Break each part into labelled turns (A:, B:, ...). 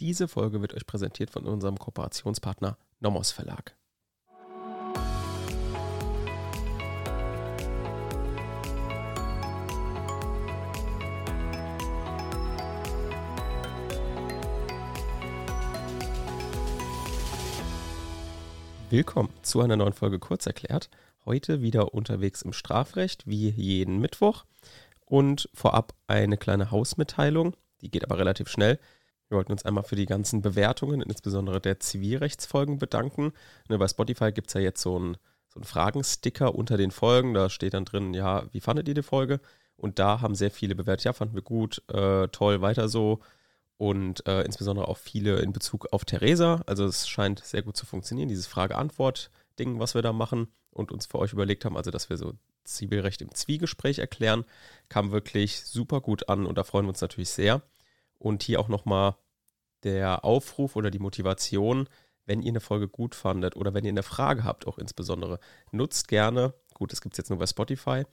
A: Diese Folge wird euch präsentiert von unserem Kooperationspartner Nomos Verlag. Willkommen zu einer neuen Folge Kurzerklärt. Heute wieder unterwegs im Strafrecht, wie jeden Mittwoch. Und vorab eine kleine Hausmitteilung, die geht aber relativ schnell. Wir wollten uns einmal für die ganzen Bewertungen, insbesondere der Zivilrechtsfolgen, bedanken. Ne, bei Spotify gibt es ja jetzt so einen, so einen Fragensticker unter den Folgen. Da steht dann drin, ja, wie fandet ihr die Folge? Und da haben sehr viele bewertet, ja, fanden wir gut, äh, toll, weiter so und äh, insbesondere auch viele in Bezug auf Theresa. Also es scheint sehr gut zu funktionieren, dieses Frage-Antwort-Ding, was wir da machen und uns für euch überlegt haben, also dass wir so Zivilrecht im Zwiegespräch erklären, kam wirklich super gut an und da freuen wir uns natürlich sehr. Und hier auch nochmal der Aufruf oder die Motivation, wenn ihr eine Folge gut fandet oder wenn ihr eine Frage habt, auch insbesondere, nutzt gerne, gut, das gibt es jetzt nur bei Spotify,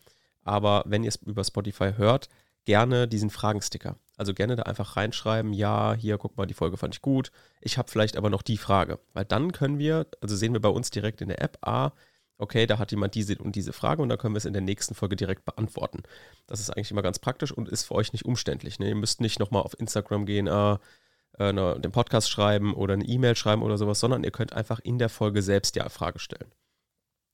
A: aber wenn ihr es über Spotify hört, gerne diesen Fragensticker. Also gerne da einfach reinschreiben, ja, hier, guck mal, die Folge fand ich gut. Ich habe vielleicht aber noch die Frage. Weil dann können wir, also sehen wir bei uns direkt in der App, ah, okay, da hat jemand diese und diese Frage und dann können wir es in der nächsten Folge direkt beantworten. Das ist eigentlich immer ganz praktisch und ist für euch nicht umständlich. Ne? Ihr müsst nicht nochmal auf Instagram gehen, ah, äh, ne, den Podcast schreiben oder eine E-Mail schreiben oder sowas, sondern ihr könnt einfach in der Folge selbst die Frage stellen.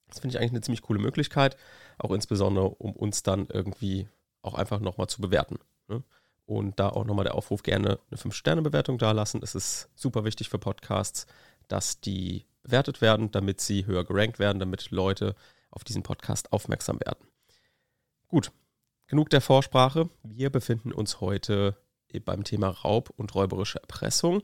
A: Das finde ich eigentlich eine ziemlich coole Möglichkeit, auch insbesondere, um uns dann irgendwie auch einfach nochmal zu bewerten. Ne? Und da auch nochmal der Aufruf, gerne eine 5-Sterne-Bewertung dalassen. Es ist super wichtig für Podcasts, dass die bewertet werden, damit sie höher gerankt werden, damit Leute auf diesen Podcast aufmerksam werden. Gut, genug der Vorsprache. Wir befinden uns heute beim Thema Raub und räuberische Erpressung.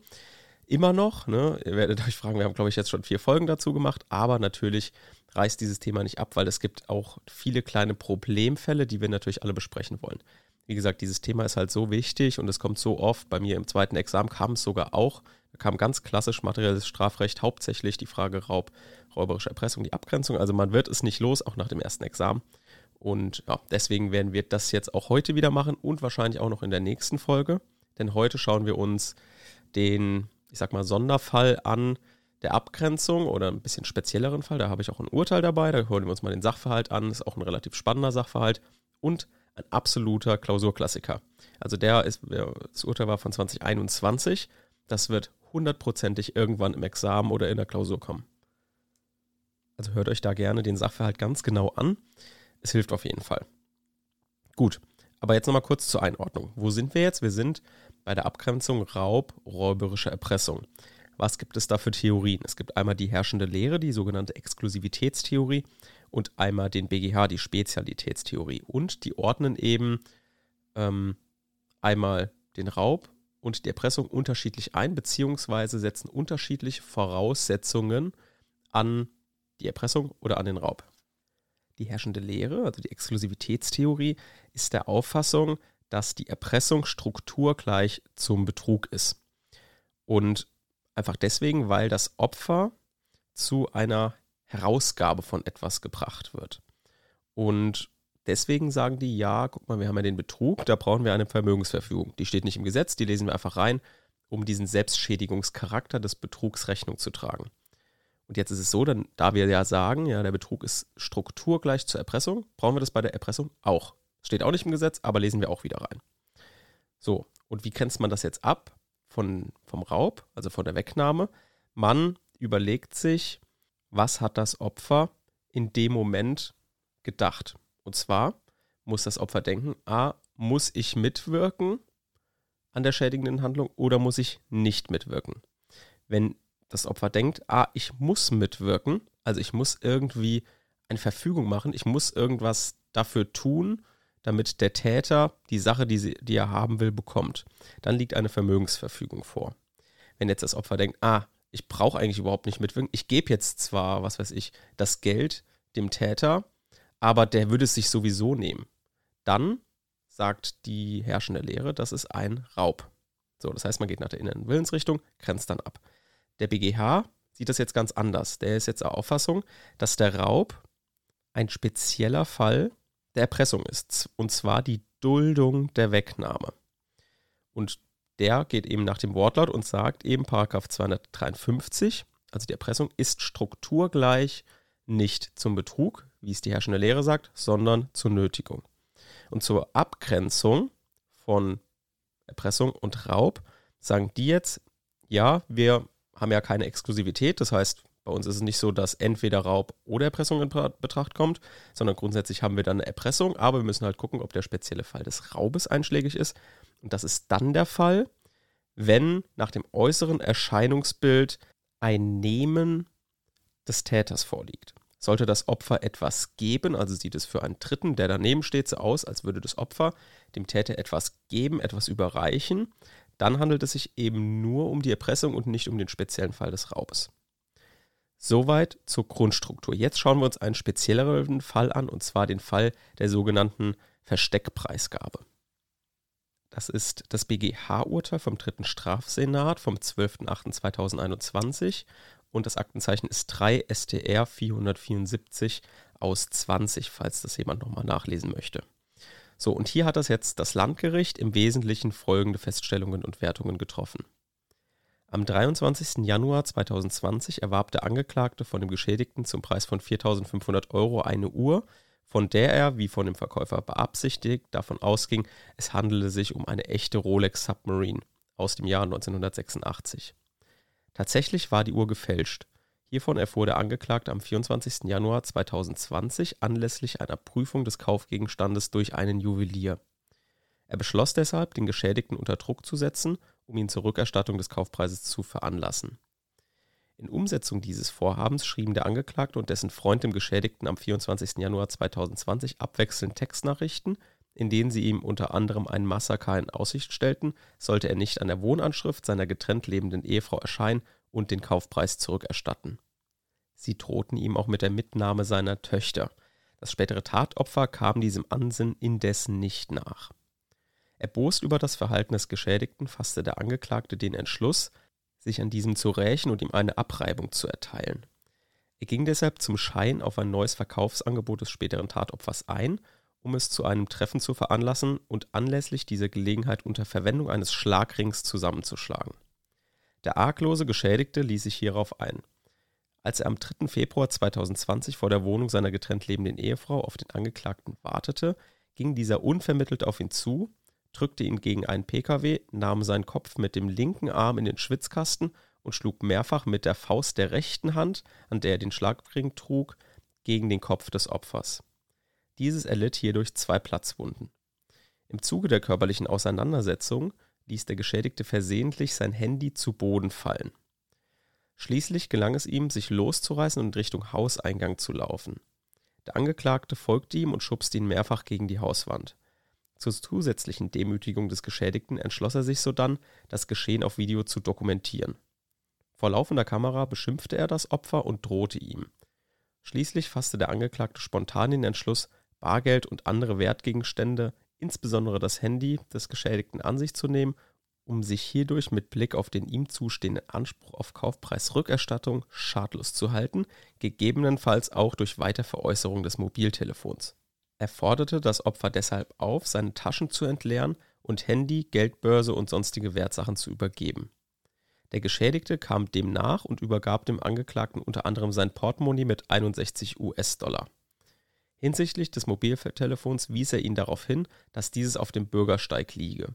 A: Immer noch, ne? ihr werdet euch fragen, wir haben, glaube ich, jetzt schon vier Folgen dazu gemacht, aber natürlich reißt dieses Thema nicht ab, weil es gibt auch viele kleine Problemfälle, die wir natürlich alle besprechen wollen. Wie gesagt, dieses Thema ist halt so wichtig und es kommt so oft. Bei mir im zweiten Examen kam es sogar auch. Kam ganz klassisch materielles Strafrecht, hauptsächlich die Frage Raub, räuberische Erpressung, die Abgrenzung. Also man wird es nicht los, auch nach dem ersten Examen. Und ja, deswegen werden wir das jetzt auch heute wieder machen und wahrscheinlich auch noch in der nächsten Folge. Denn heute schauen wir uns den, ich sag mal, Sonderfall an der Abgrenzung oder ein bisschen spezielleren Fall. Da habe ich auch ein Urteil dabei. Da hören wir uns mal den Sachverhalt an. Das ist auch ein relativ spannender Sachverhalt. Und ein absoluter Klausurklassiker. Also der ist, das Urteil war von 2021. Das wird hundertprozentig irgendwann im Examen oder in der Klausur kommen. Also hört euch da gerne den Sachverhalt ganz genau an. Es hilft auf jeden Fall. Gut, aber jetzt nochmal kurz zur Einordnung. Wo sind wir jetzt? Wir sind bei der Abgrenzung Raub, räuberische Erpressung. Was gibt es da für Theorien? Es gibt einmal die herrschende Lehre, die sogenannte Exklusivitätstheorie und einmal den BGH, die Spezialitätstheorie. Und die ordnen eben ähm, einmal den Raub und die Erpressung unterschiedlich ein, beziehungsweise setzen unterschiedliche Voraussetzungen an die Erpressung oder an den Raub. Die herrschende Lehre, also die Exklusivitätstheorie, ist der Auffassung, dass die Erpressung strukturgleich zum Betrug ist. Und einfach deswegen, weil das Opfer zu einer Herausgabe von etwas gebracht wird. Und deswegen sagen die, ja, guck mal, wir haben ja den Betrug, da brauchen wir eine Vermögensverfügung. Die steht nicht im Gesetz, die lesen wir einfach rein, um diesen Selbstschädigungscharakter des Betrugs Rechnung zu tragen. Und jetzt ist es so, dann, da wir ja sagen, ja, der Betrug ist strukturgleich zur Erpressung, brauchen wir das bei der Erpressung auch. Steht auch nicht im Gesetz, aber lesen wir auch wieder rein. So, und wie grenzt man das jetzt ab von, vom Raub, also von der Wegnahme? Man überlegt sich, was hat das Opfer in dem Moment gedacht. Und zwar muss das Opfer denken, a, muss ich mitwirken an der schädigenden Handlung oder muss ich nicht mitwirken? Wenn das Opfer denkt, ah, ich muss mitwirken, also ich muss irgendwie eine Verfügung machen, ich muss irgendwas dafür tun, damit der Täter die Sache, die, sie, die er haben will, bekommt, dann liegt eine Vermögensverfügung vor. Wenn jetzt das Opfer denkt, ah, ich brauche eigentlich überhaupt nicht mitwirken. Ich gebe jetzt zwar, was weiß ich, das Geld dem Täter, aber der würde es sich sowieso nehmen. Dann sagt die herrschende Lehre, das ist ein Raub. So, das heißt, man geht nach der inneren Willensrichtung, grenzt dann ab. Der BGH sieht das jetzt ganz anders. Der ist jetzt der Auffassung, dass der Raub ein spezieller Fall der Erpressung ist. Und zwar die Duldung der Wegnahme. Und der geht eben nach dem Wortlaut und sagt eben Paragraph 253, also die Erpressung ist strukturgleich nicht zum Betrug, wie es die herrschende Lehre sagt, sondern zur Nötigung. Und zur Abgrenzung von Erpressung und Raub sagen die jetzt, ja, wir haben ja keine Exklusivität, das heißt, bei uns ist es nicht so, dass entweder Raub oder Erpressung in Betracht kommt, sondern grundsätzlich haben wir dann eine Erpressung, aber wir müssen halt gucken, ob der spezielle Fall des Raubes einschlägig ist. Und das ist dann der Fall, wenn nach dem äußeren Erscheinungsbild ein Nehmen des Täters vorliegt. Sollte das Opfer etwas geben, also sieht es für einen Dritten, der daneben steht, so aus, als würde das Opfer dem Täter etwas geben, etwas überreichen, dann handelt es sich eben nur um die Erpressung und nicht um den speziellen Fall des Raubes. Soweit zur Grundstruktur. Jetzt schauen wir uns einen spezielleren Fall an, und zwar den Fall der sogenannten Versteckpreisgabe. Das ist das BGH-Urteil vom dritten Strafsenat vom 12.08.2021 und das Aktenzeichen ist 3 STR 474 aus 20, falls das jemand nochmal nachlesen möchte. So, und hier hat das jetzt das Landgericht im Wesentlichen folgende Feststellungen und Wertungen getroffen. Am 23. Januar 2020 erwarb der Angeklagte von dem Geschädigten zum Preis von 4.500 Euro eine Uhr, von der er, wie von dem Verkäufer beabsichtigt, davon ausging, es handele sich um eine echte Rolex Submarine aus dem Jahr 1986. Tatsächlich war die Uhr gefälscht. Hiervon erfuhr der Angeklagte am 24. Januar 2020 anlässlich einer Prüfung des Kaufgegenstandes durch einen Juwelier. Er beschloss deshalb, den Geschädigten unter Druck zu setzen um ihn zur Rückerstattung des Kaufpreises zu veranlassen. In Umsetzung dieses Vorhabens schrieben der Angeklagte und dessen Freund dem Geschädigten am 24. Januar 2020 abwechselnd Textnachrichten, in denen sie ihm unter anderem ein Massaker in Aussicht stellten, sollte er nicht an der Wohnanschrift seiner getrennt lebenden Ehefrau erscheinen und den Kaufpreis zurückerstatten. Sie drohten ihm auch mit der Mitnahme seiner Töchter. Das spätere Tatopfer kam diesem Ansinnen indessen nicht nach. Erbost über das Verhalten des Geschädigten fasste der Angeklagte den Entschluss, sich an diesem zu rächen und ihm eine Abreibung zu erteilen. Er ging deshalb zum Schein auf ein neues Verkaufsangebot des späteren Tatopfers ein, um es zu einem Treffen zu veranlassen und anlässlich dieser Gelegenheit unter Verwendung eines Schlagrings zusammenzuschlagen. Der arglose Geschädigte ließ sich hierauf ein. Als er am 3. Februar 2020 vor der Wohnung seiner getrennt lebenden Ehefrau auf den Angeklagten wartete, ging dieser unvermittelt auf ihn zu drückte ihn gegen einen Pkw, nahm seinen Kopf mit dem linken Arm in den Schwitzkasten und schlug mehrfach mit der Faust der rechten Hand, an der er den Schlagring trug, gegen den Kopf des Opfers. Dieses erlitt hierdurch zwei Platzwunden. Im Zuge der körperlichen Auseinandersetzung ließ der Geschädigte versehentlich sein Handy zu Boden fallen. Schließlich gelang es ihm, sich loszureißen und in Richtung Hauseingang zu laufen. Der Angeklagte folgte ihm und schubste ihn mehrfach gegen die Hauswand. Zur zusätzlichen Demütigung des Geschädigten entschloss er sich sodann, das Geschehen auf Video zu dokumentieren. Vor laufender Kamera beschimpfte er das Opfer und drohte ihm. Schließlich fasste der Angeklagte spontan den Entschluss, Bargeld und andere Wertgegenstände, insbesondere das Handy des Geschädigten an sich zu nehmen, um sich hierdurch mit Blick auf den ihm zustehenden Anspruch auf Kaufpreisrückerstattung schadlos zu halten, gegebenenfalls auch durch Weiterveräußerung des Mobiltelefons. Er forderte das Opfer deshalb auf, seine Taschen zu entleeren und Handy, Geldbörse und sonstige Wertsachen zu übergeben. Der Geschädigte kam dem nach und übergab dem Angeklagten unter anderem sein Portemonnaie mit 61 US-Dollar. Hinsichtlich des Mobiltelefons wies er ihn darauf hin, dass dieses auf dem Bürgersteig liege.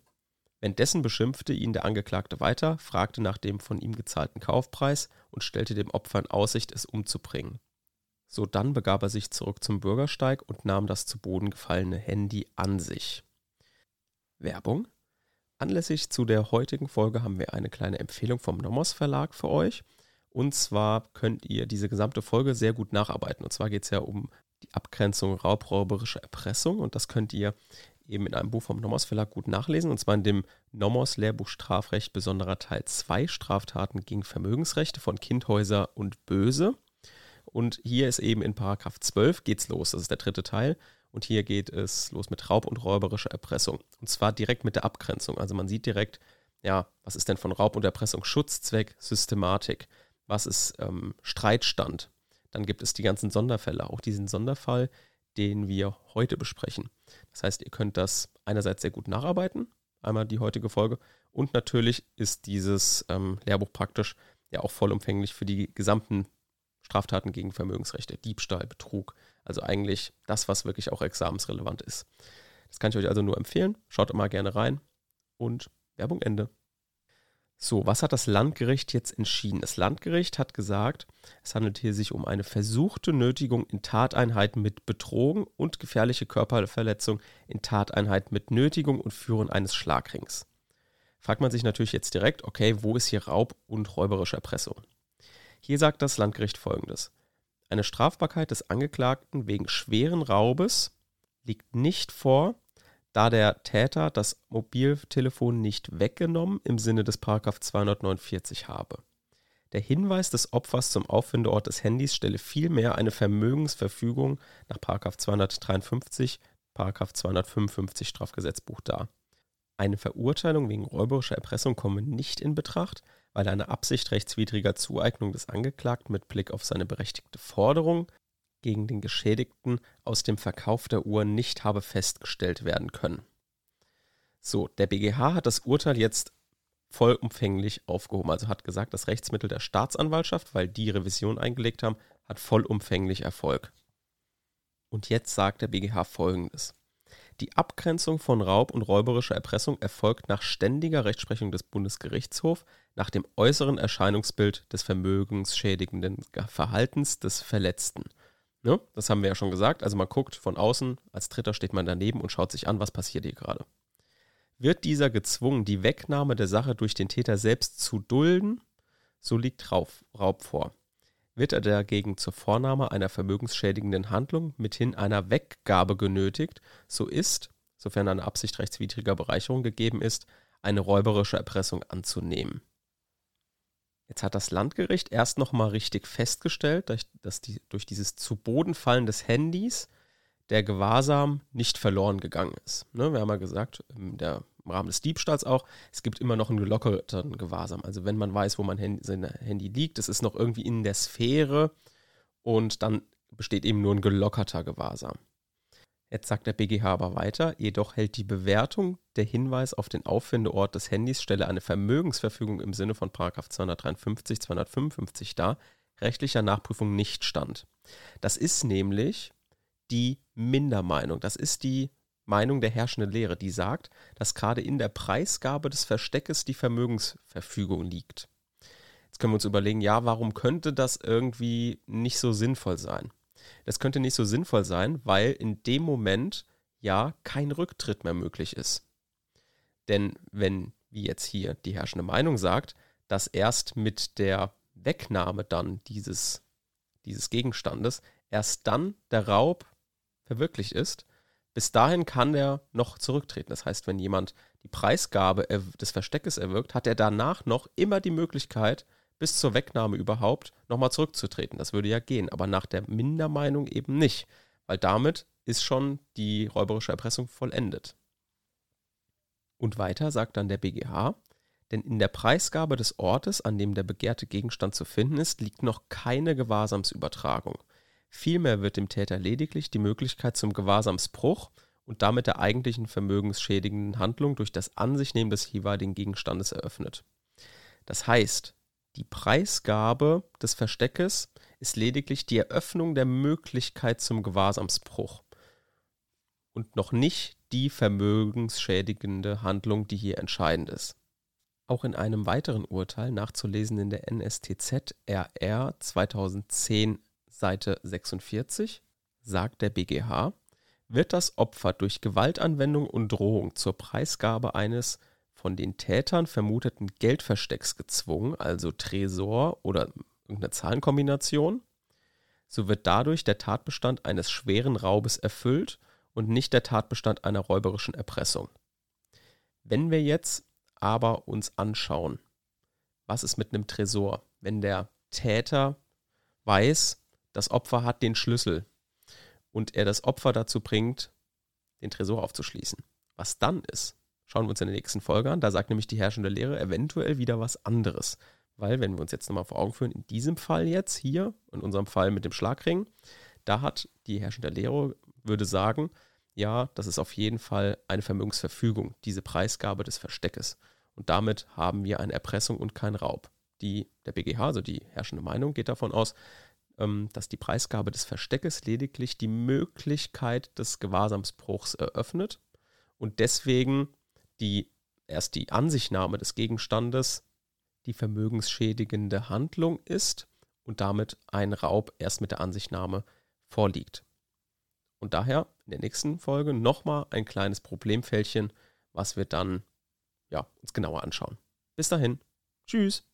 A: Währenddessen beschimpfte ihn der Angeklagte weiter, fragte nach dem von ihm gezahlten Kaufpreis und stellte dem Opfer in Aussicht, es umzubringen. So dann begab er sich zurück zum Bürgersteig und nahm das zu Boden gefallene Handy an sich. Werbung. Anlässlich zu der heutigen Folge haben wir eine kleine Empfehlung vom Nomos Verlag für euch. Und zwar könnt ihr diese gesamte Folge sehr gut nacharbeiten. Und zwar geht es ja um die Abgrenzung raubräuberische Erpressung. Und das könnt ihr eben in einem Buch vom Nomos Verlag gut nachlesen. Und zwar in dem Nomos Lehrbuch Strafrecht besonderer Teil 2 Straftaten gegen Vermögensrechte von Kindhäuser und Böse. Und hier ist eben in Paragraph 12 geht's los. Das ist der dritte Teil. Und hier geht es los mit Raub und räuberischer Erpressung. Und zwar direkt mit der Abgrenzung. Also man sieht direkt, ja, was ist denn von Raub und Erpressung Schutzzweck, Systematik? Was ist ähm, Streitstand? Dann gibt es die ganzen Sonderfälle, auch diesen Sonderfall, den wir heute besprechen. Das heißt, ihr könnt das einerseits sehr gut nacharbeiten, einmal die heutige Folge. Und natürlich ist dieses ähm, Lehrbuch praktisch ja auch vollumfänglich für die gesamten Straftaten gegen Vermögensrechte, Diebstahl, Betrug. Also eigentlich das, was wirklich auch examensrelevant ist. Das kann ich euch also nur empfehlen. Schaut immer gerne rein. Und Werbung Ende. So, was hat das Landgericht jetzt entschieden? Das Landgericht hat gesagt, es handelt hier sich um eine versuchte Nötigung in Tateinheiten mit Betrogen und gefährliche Körperverletzung in Tateinheiten mit Nötigung und Führen eines Schlagrings. Fragt man sich natürlich jetzt direkt, okay, wo ist hier Raub und räuberische Erpressung? Hier sagt das Landgericht folgendes. Eine Strafbarkeit des Angeklagten wegen schweren Raubes liegt nicht vor, da der Täter das Mobiltelefon nicht weggenommen im Sinne des 249 habe. Der Hinweis des Opfers zum Auffindeort des Handys stelle vielmehr eine Vermögensverfügung nach 253, 255 Strafgesetzbuch dar. Eine Verurteilung wegen räuberischer Erpressung komme nicht in Betracht, weil eine Absicht rechtswidriger Zueignung des Angeklagten mit Blick auf seine berechtigte Forderung gegen den Geschädigten aus dem Verkauf der Uhr nicht habe festgestellt werden können. So, der BGH hat das Urteil jetzt vollumfänglich aufgehoben, also hat gesagt, das Rechtsmittel der Staatsanwaltschaft, weil die Revision eingelegt haben, hat vollumfänglich Erfolg. Und jetzt sagt der BGH folgendes. Die Abgrenzung von Raub und räuberischer Erpressung erfolgt nach ständiger Rechtsprechung des Bundesgerichtshofs nach dem äußeren Erscheinungsbild des vermögensschädigenden Verhaltens des Verletzten Ne? Das haben wir ja schon gesagt. Also man guckt von außen, als Dritter steht man daneben und schaut sich an, was passiert hier gerade. Wird dieser gezwungen, die Wegnahme der Sache durch den Täter selbst zu dulden, so liegt Raub, Raub vor. Wird er dagegen zur Vornahme einer vermögensschädigenden Handlung mithin einer Weggabe genötigt, so ist, sofern eine Absicht rechtswidriger Bereicherung gegeben ist, eine räuberische Erpressung anzunehmen. Jetzt hat das Landgericht erst nochmal richtig festgestellt, dass die, durch dieses zu Boden fallen des Handys der Gewahrsam nicht verloren gegangen ist. Ne, wir haben ja gesagt, im, der, im, Rahmen des Diebstahls auch, es gibt immer noch einen gelockerten Gewahrsam. Also wenn man weiß, wo mein Handy, sein Handy liegt, es ist noch irgendwie in der Sphäre und dann besteht eben nur ein gelockerter Gewahrsam. Jetzt sagt der BGH aber weiter, jedoch hält die Bewertung der Hinweis auf den Auffindeort des Handys stelle eine Vermögensverfügung im Sinne von 253, 255 dar, rechtlicher Nachprüfung nicht stand. Das ist nämlich die Mindermeinung. Das ist die Meinung der herrschenden Lehre, die sagt, dass gerade in der Preisgabe des Versteckes die Vermögensverfügung liegt. Jetzt können wir uns überlegen, ja, warum könnte das irgendwie nicht so sinnvoll sein? Das könnte nicht so sinnvoll sein, weil in dem Moment ja kein Rücktritt mehr möglich ist. Denn wenn, wie jetzt hier die herrschende Meinung sagt, dass erst mit der Wegnahme dann dieses, dieses Gegenstandes erst dann der Raub verwirklicht ist, bis dahin kann er noch zurücktreten. Das heißt, wenn jemand die Preisgabe des Versteckes erwirkt, hat er danach noch immer die Möglichkeit, bis zur Wegnahme überhaupt nochmal zurückzutreten. Das würde ja gehen, aber nach der Mindermeinung eben nicht, weil damit ist schon die räuberische Erpressung vollendet. Und weiter sagt dann der BGH, denn in der Preisgabe des Ortes, an dem der begehrte Gegenstand zu finden ist, liegt noch keine Gewahrsamsübertragung. Vielmehr wird dem Täter lediglich die Möglichkeit zum Gewahrsamsbruch und damit der eigentlichen vermögensschädigenden Handlung durch das Ansichnehmen des jeweiligen Gegenstandes eröffnet. Das heißt, die Preisgabe des Versteckes ist lediglich die Eröffnung der Möglichkeit zum Gewahrsamsbruch und noch nicht die vermögensschädigende Handlung, die hier entscheidend ist. Auch in einem weiteren Urteil, nachzulesen in der NSTZ RR 2010 Seite 46, sagt der BGH, wird das Opfer durch Gewaltanwendung und Drohung zur Preisgabe eines von den Tätern vermuteten Geldverstecks gezwungen, also Tresor oder irgendeine Zahlenkombination, so wird dadurch der Tatbestand eines schweren Raubes erfüllt und nicht der Tatbestand einer räuberischen Erpressung. Wenn wir jetzt aber uns anschauen, was ist mit einem Tresor, wenn der Täter weiß, das Opfer hat den Schlüssel und er das Opfer dazu bringt, den Tresor aufzuschließen. Was dann ist, Schauen wir uns in der nächsten Folge an. Da sagt nämlich die herrschende Lehre eventuell wieder was anderes. Weil, wenn wir uns jetzt nochmal vor Augen führen, in diesem Fall jetzt hier, in unserem Fall mit dem Schlagring, da hat die herrschende Lehre, würde sagen, ja, das ist auf jeden Fall eine Vermögensverfügung, diese Preisgabe des Versteckes. Und damit haben wir eine Erpressung und keinen Raub. Die, der BGH, also die herrschende Meinung, geht davon aus, ähm, dass die Preisgabe des Versteckes lediglich die Möglichkeit des Gewahrsamsbruchs eröffnet und deswegen die erst die Ansichtnahme des Gegenstandes die vermögensschädigende Handlung ist und damit ein Raub erst mit der Ansichtnahme vorliegt. Und daher in der nächsten Folge nochmal ein kleines Problemfältchen, was wir dann ja, uns genauer anschauen. Bis dahin. Tschüss.